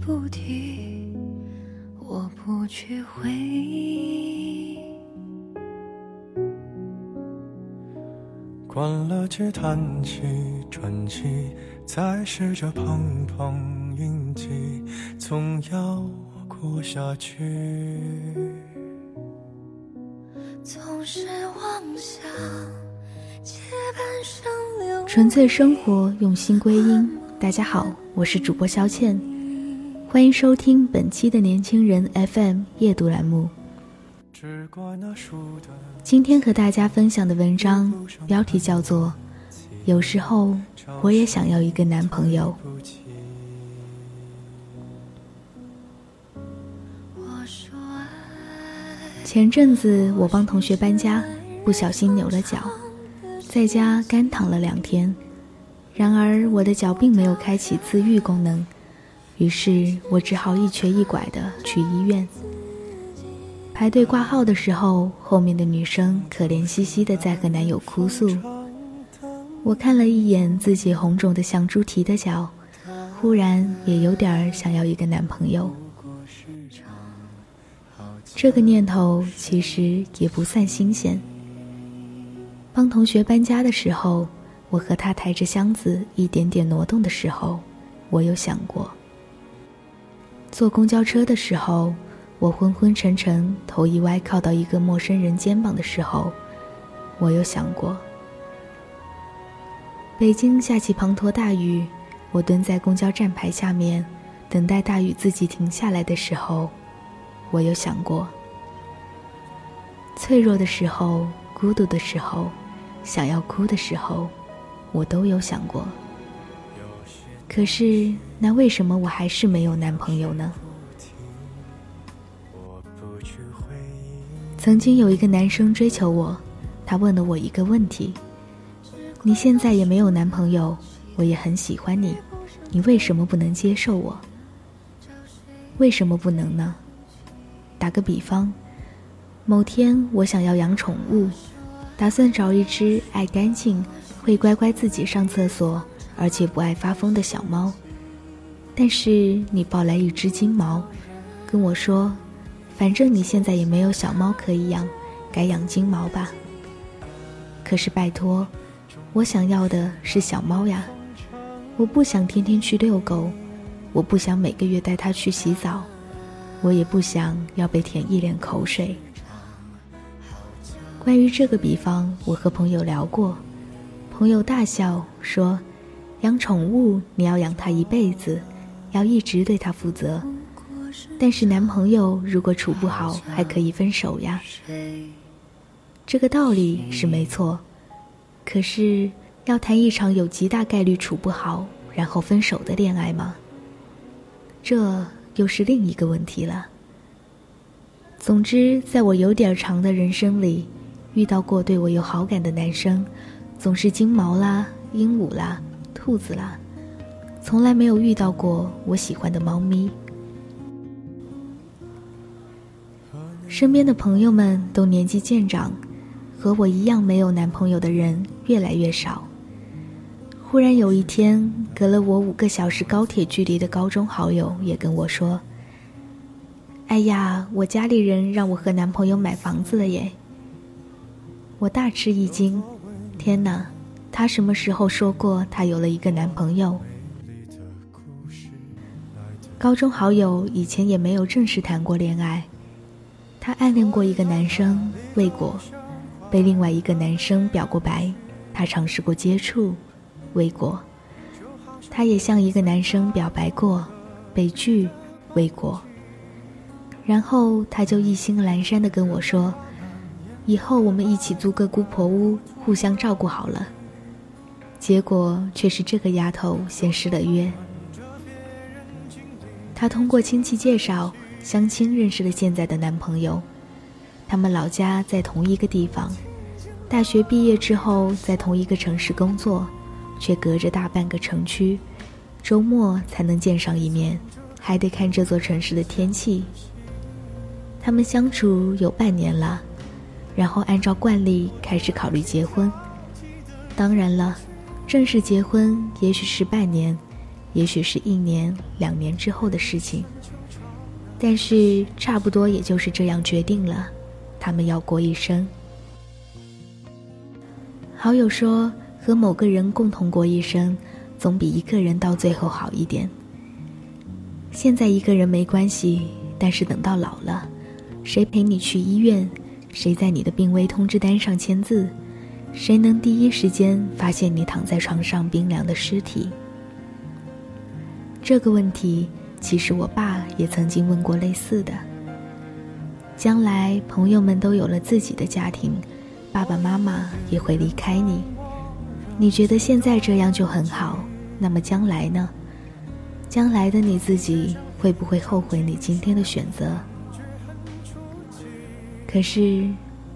不提，我不去回忆。关了机，叹气，传奇，再试着碰碰运气，总要过下去。总是妄想借半生流纯粹生活，用心归因。大家好，我是主播肖倩，欢迎收听本期的年轻人 FM 夜读栏目。今天和大家分享的文章标题叫做《有时候我也想要一个男朋友》。前阵子我帮同学搬家，不小心扭了脚，在家干躺了两天。然而我的脚并没有开启自愈功能，于是我只好一瘸一拐地去医院。排队挂号的时候，后面的女生可怜兮兮地在和男友哭诉。我看了一眼自己红肿的像猪蹄的脚，忽然也有点儿想要一个男朋友。这个念头其实也不算新鲜。帮同学搬家的时候，我和他抬着箱子一点点挪动的时候，我有想过。坐公交车的时候，我昏昏沉沉，头一歪靠到一个陌生人肩膀的时候，我有想过。北京下起滂沱大雨，我蹲在公交站牌下面，等待大雨自己停下来的时候，我有想过。脆弱的时候，孤独的时候，想要哭的时候，我都有想过。可是，那为什么我还是没有男朋友呢？曾经有一个男生追求我，他问了我一个问题：“你现在也没有男朋友，我也很喜欢你，你为什么不能接受我？为什么不能呢？”打个比方，某天我想要养宠物，打算找一只爱干净、会乖乖自己上厕所，而且不爱发疯的小猫。但是你抱来一只金毛，跟我说。反正你现在也没有小猫可以养，改养金毛吧。可是拜托，我想要的是小猫呀，我不想天天去遛狗，我不想每个月带它去洗澡，我也不想要被舔一脸口水。关于这个比方，我和朋友聊过，朋友大笑说：“养宠物你要养它一辈子，要一直对它负责。”但是男朋友如果处不好，还可以分手呀。这个道理是没错，可是要谈一场有极大概率处不好，然后分手的恋爱吗？这又是另一个问题了。总之，在我有点长的人生里，遇到过对我有好感的男生，总是金毛啦、鹦鹉啦、兔子啦，从来没有遇到过我喜欢的猫咪。身边的朋友们都年纪渐长，和我一样没有男朋友的人越来越少。忽然有一天，隔了我五个小时高铁距离的高中好友也跟我说：“哎呀，我家里人让我和男朋友买房子了耶！”我大吃一惊，天哪，他什么时候说过他有了一个男朋友？高中好友以前也没有正式谈过恋爱，他暗恋过一个男生未果，被另外一个男生表过白，他尝试过接触，未果。他也向一个男生表白过，被拒，未果。然后他就一心阑珊的跟我说：“以后我们一起租个姑婆屋，互相照顾好了。”结果却是这个丫头先失了约。她通过亲戚介绍、相亲认识了现在的男朋友，他们老家在同一个地方，大学毕业之后在同一个城市工作，却隔着大半个城区，周末才能见上一面，还得看这座城市的天气。他们相处有半年了，然后按照惯例开始考虑结婚。当然了。正式结婚，也许是半年，也许是一年、两年之后的事情。但是差不多也就是这样决定了，他们要过一生。好友说，和某个人共同过一生，总比一个人到最后好一点。现在一个人没关系，但是等到老了，谁陪你去医院？谁在你的病危通知单上签字？谁能第一时间发现你躺在床上冰凉的尸体？这个问题，其实我爸也曾经问过类似的。将来朋友们都有了自己的家庭，爸爸妈妈也会离开你，你觉得现在这样就很好？那么将来呢？将来的你自己会不会后悔你今天的选择？可是，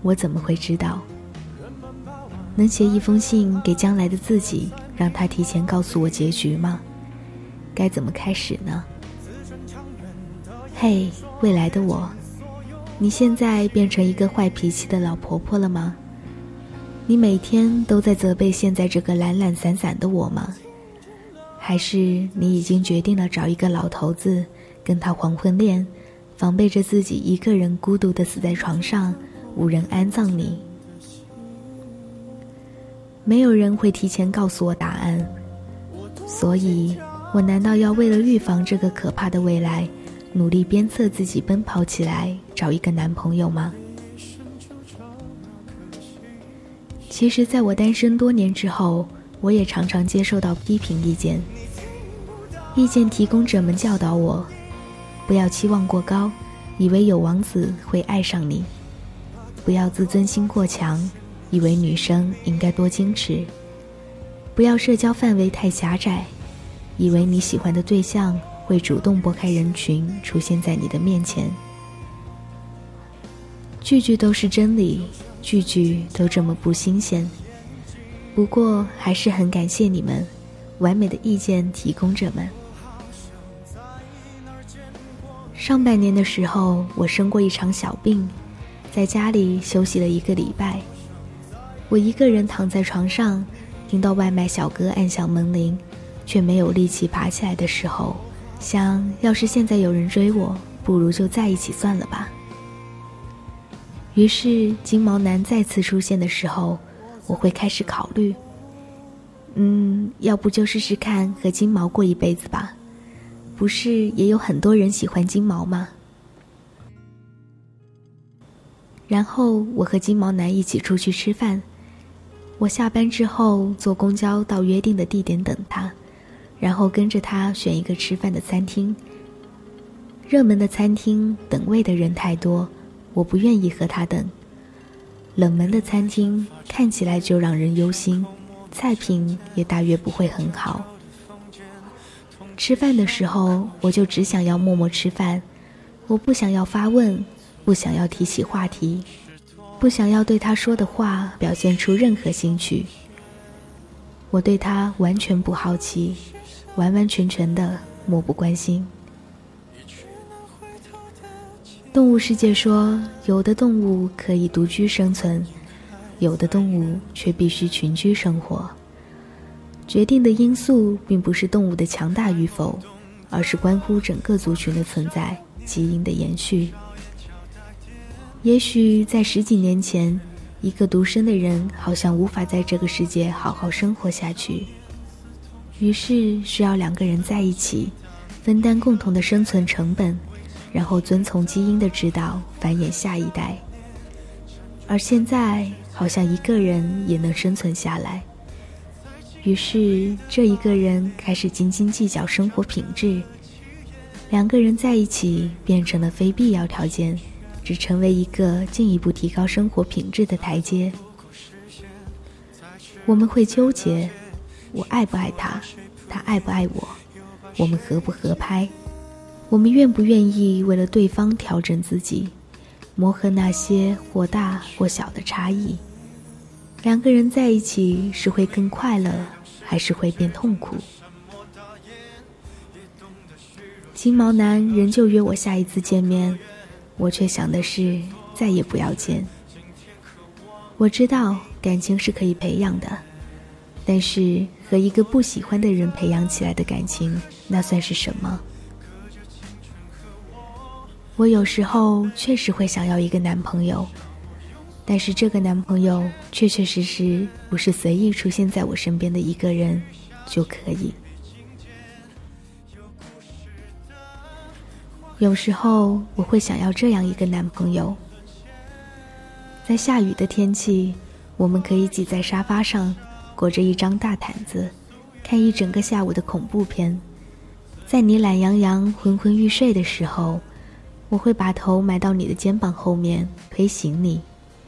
我怎么会知道？能写一封信给将来的自己，让他提前告诉我结局吗？该怎么开始呢？嘿，未来的我，你现在变成一个坏脾气的老婆婆了吗？你每天都在责备现在这个懒懒散散的我吗？还是你已经决定了找一个老头子，跟他黄昏恋，防备着自己一个人孤独的死在床上，无人安葬你？没有人会提前告诉我答案，所以，我难道要为了预防这个可怕的未来，努力鞭策自己奔跑起来，找一个男朋友吗？其实，在我单身多年之后，我也常常接受到批评意见。意见提供者们教导我，不要期望过高，以为有王子会爱上你；不要自尊心过强。以为女生应该多矜持，不要社交范围太狭窄；以为你喜欢的对象会主动拨开人群出现在你的面前。句句都是真理，句句都这么不新鲜。不过还是很感谢你们，完美的意见提供者们。上半年的时候，我生过一场小病，在家里休息了一个礼拜。我一个人躺在床上，听到外卖小哥按响门铃，却没有力气爬起来的时候，想要是现在有人追我，不如就在一起算了吧。于是金毛男再次出现的时候，我会开始考虑，嗯，要不就试试看和金毛过一辈子吧，不是也有很多人喜欢金毛吗？然后我和金毛男一起出去吃饭。我下班之后坐公交到约定的地点等他，然后跟着他选一个吃饭的餐厅。热门的餐厅等位的人太多，我不愿意和他等。冷门的餐厅看起来就让人忧心，菜品也大约不会很好。吃饭的时候，我就只想要默默吃饭，我不想要发问，不想要提起话题。不想要对他说的话表现出任何兴趣。我对他完全不好奇，完完全全的漠不关心。动物世界说，有的动物可以独居生存，有的动物却必须群居生活。决定的因素并不是动物的强大与否，而是关乎整个族群的存在，基因的延续。也许在十几年前，一个独身的人好像无法在这个世界好好生活下去，于是需要两个人在一起，分担共同的生存成本，然后遵从基因的指导繁衍下一代。而现在，好像一个人也能生存下来。于是，这一个人开始斤斤计较生活品质。两个人在一起变成了非必要条件，只成为一个进一步提高生活品质的台阶。我们会纠结：我爱不爱他？他爱不爱我？我们合不合拍？我们愿不愿意为了对方调整自己，磨合那些或大或小的差异？两个人在一起是会更快乐，还是会变痛苦？金毛男仍旧约我下一次见面，我却想的是再也不要见。我知道感情是可以培养的，但是和一个不喜欢的人培养起来的感情，那算是什么？我有时候确实会想要一个男朋友。但是这个男朋友确确实实不是随意出现在我身边的一个人就可以。有时候我会想要这样一个男朋友，在下雨的天气，我们可以挤在沙发上，裹着一张大毯子，看一整个下午的恐怖片。在你懒洋洋、昏昏欲睡的时候，我会把头埋到你的肩膀后面，推醒你。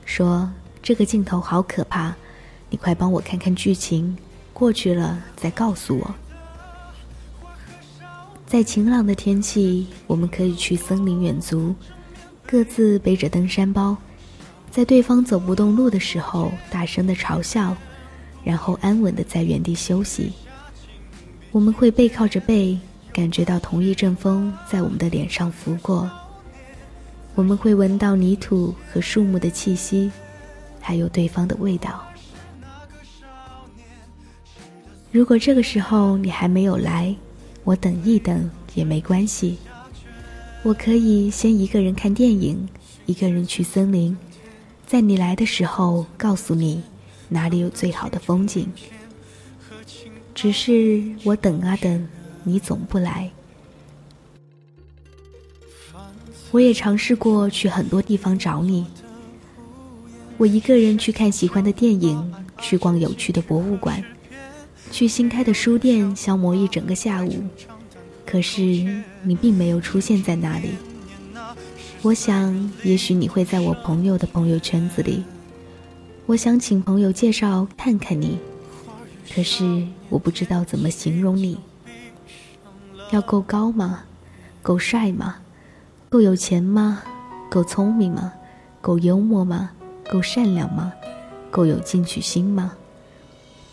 说这个镜头好可怕，你快帮我看看剧情，过去了再告诉我。在晴朗的天气，我们可以去森林远足，各自背着登山包，在对方走不动路的时候大声的嘲笑，然后安稳的在原地休息。我们会背靠着背，感觉到同一阵风在我们的脸上拂过。我们会闻到泥土和树木的气息，还有对方的味道。如果这个时候你还没有来，我等一等也没关系。我可以先一个人看电影，一个人去森林，在你来的时候告诉你哪里有最好的风景。只是我等啊等，你总不来。我也尝试过去很多地方找你。我一个人去看喜欢的电影，去逛有趣的博物馆，去新开的书店消磨一整个下午。可是你并没有出现在那里。我想，也许你会在我朋友的朋友圈子里。我想请朋友介绍看看你，可是我不知道怎么形容你。要够高吗？够帅吗？够有钱吗？够聪明吗？够幽默吗？够善良吗？够有进取心吗？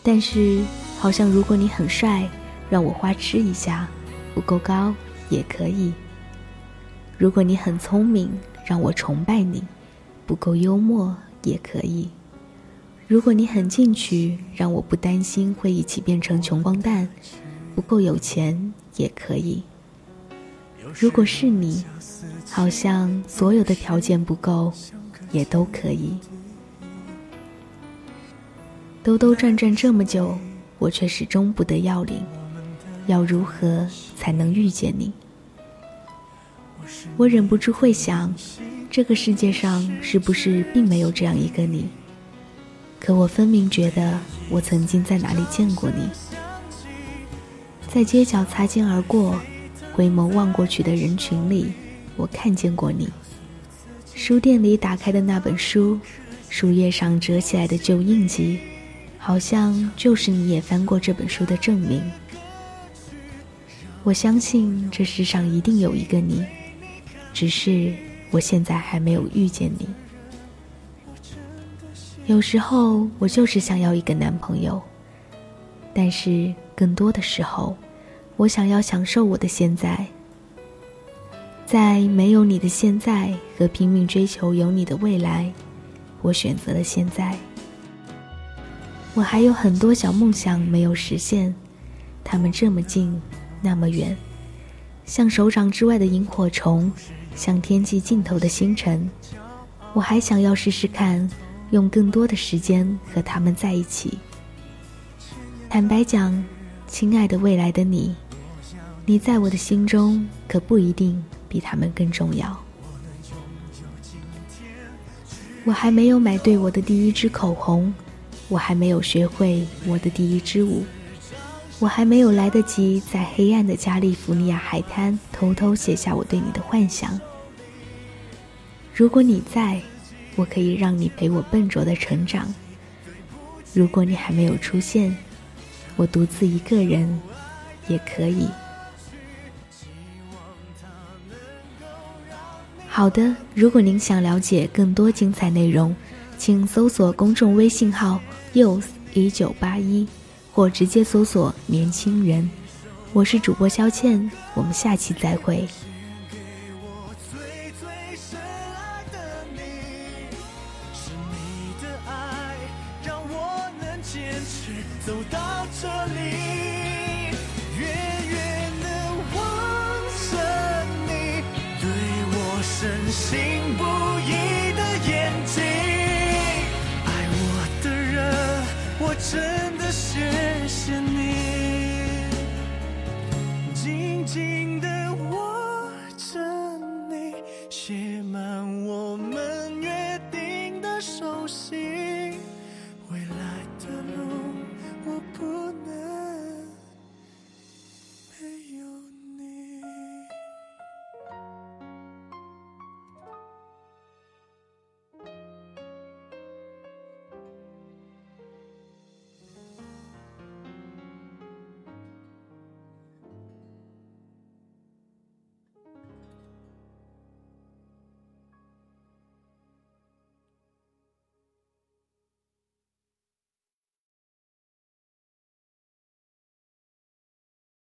但是，好像如果你很帅，让我花痴一下；不够高也可以。如果你很聪明，让我崇拜你；不够幽默也可以。如果你很进取，让我不担心会一起变成穷光蛋；不够有钱也可以。如果是你。好像所有的条件不够，也都可以。兜兜转转这么久，我却始终不得要领。要如何才能遇见你？我忍不住会想，这个世界上是不是并没有这样一个你？可我分明觉得，我曾经在哪里见过你。在街角擦肩而过，回眸望过去的人群里。我看见过你，书店里打开的那本书，书页上折起来的旧印记，好像就是你也翻过这本书的证明。我相信这世上一定有一个你，只是我现在还没有遇见你。有时候我就是想要一个男朋友，但是更多的时候，我想要享受我的现在。在没有你的现在和拼命追求有你的未来，我选择了现在。我还有很多小梦想没有实现，它们这么近，那么远，像手掌之外的萤火虫，像天际尽头的星辰。我还想要试试看，用更多的时间和他们在一起。坦白讲，亲爱的未来的你，你在我的心中可不一定比他们更重要。我还没有买对我的第一支口红，我还没有学会我的第一支舞，我还没有来得及在黑暗的加利福尼亚海滩偷偷写下我对你的幻想。如果你在，我可以让你陪我笨拙的成长。如果你还没有出现，我独自一个人也可以。好的，如果您想了解更多精彩内容，请搜索公众微信号 “youth 一九八一”，或直接搜索“年轻人”。我是主播肖倩，我们下期再会。走到这里，远远的望着你，对我深信不疑真的谢。